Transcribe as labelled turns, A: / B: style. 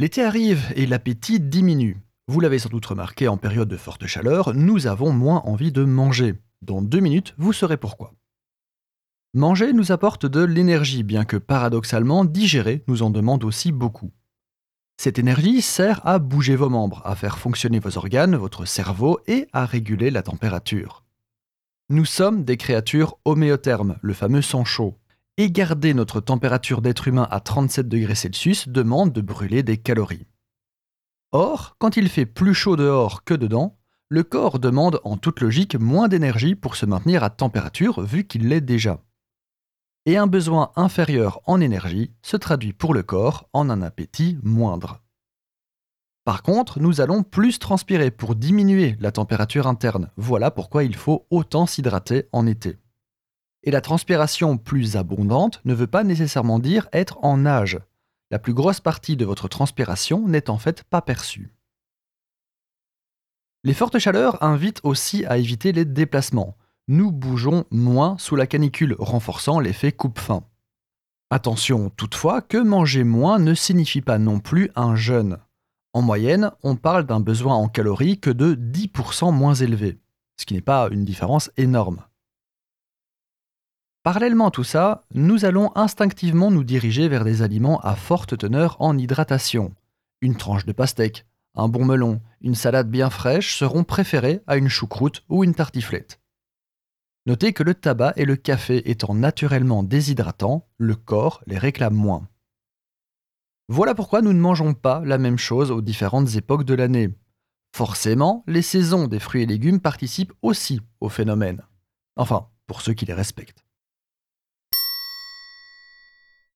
A: L'été arrive et l'appétit diminue. Vous l'avez sans doute remarqué en période de forte chaleur, nous avons moins envie de manger. Dans deux minutes, vous saurez pourquoi. Manger nous apporte de l'énergie, bien que paradoxalement, digérer nous en demande aussi beaucoup. Cette énergie sert à bouger vos membres, à faire fonctionner vos organes, votre cerveau et à réguler la température. Nous sommes des créatures homéothermes, le fameux sang chaud et garder notre température d'être humain à 37 degrés Celsius demande de brûler des calories. Or, quand il fait plus chaud dehors que dedans, le corps demande en toute logique moins d'énergie pour se maintenir à température vu qu'il l'est déjà. Et un besoin inférieur en énergie se traduit pour le corps en un appétit moindre. Par contre, nous allons plus transpirer pour diminuer la température interne. Voilà pourquoi il faut autant s'hydrater en été. Et la transpiration plus abondante ne veut pas nécessairement dire être en nage. La plus grosse partie de votre transpiration n'est en fait pas perçue. Les fortes chaleurs invitent aussi à éviter les déplacements. Nous bougeons moins sous la canicule, renforçant l'effet coupe-faim. Attention toutefois que manger moins ne signifie pas non plus un jeûne. En moyenne, on parle d'un besoin en calories que de 10% moins élevé, ce qui n'est pas une différence énorme. Parallèlement à tout ça, nous allons instinctivement nous diriger vers des aliments à forte teneur en hydratation. Une tranche de pastèque, un bon melon, une salade bien fraîche seront préférés à une choucroute ou une tartiflette. Notez que le tabac et le café étant naturellement déshydratants, le corps les réclame moins. Voilà pourquoi nous ne mangeons pas la même chose aux différentes époques de l'année. Forcément, les saisons des fruits et légumes participent aussi au phénomène. Enfin, pour ceux qui les respectent.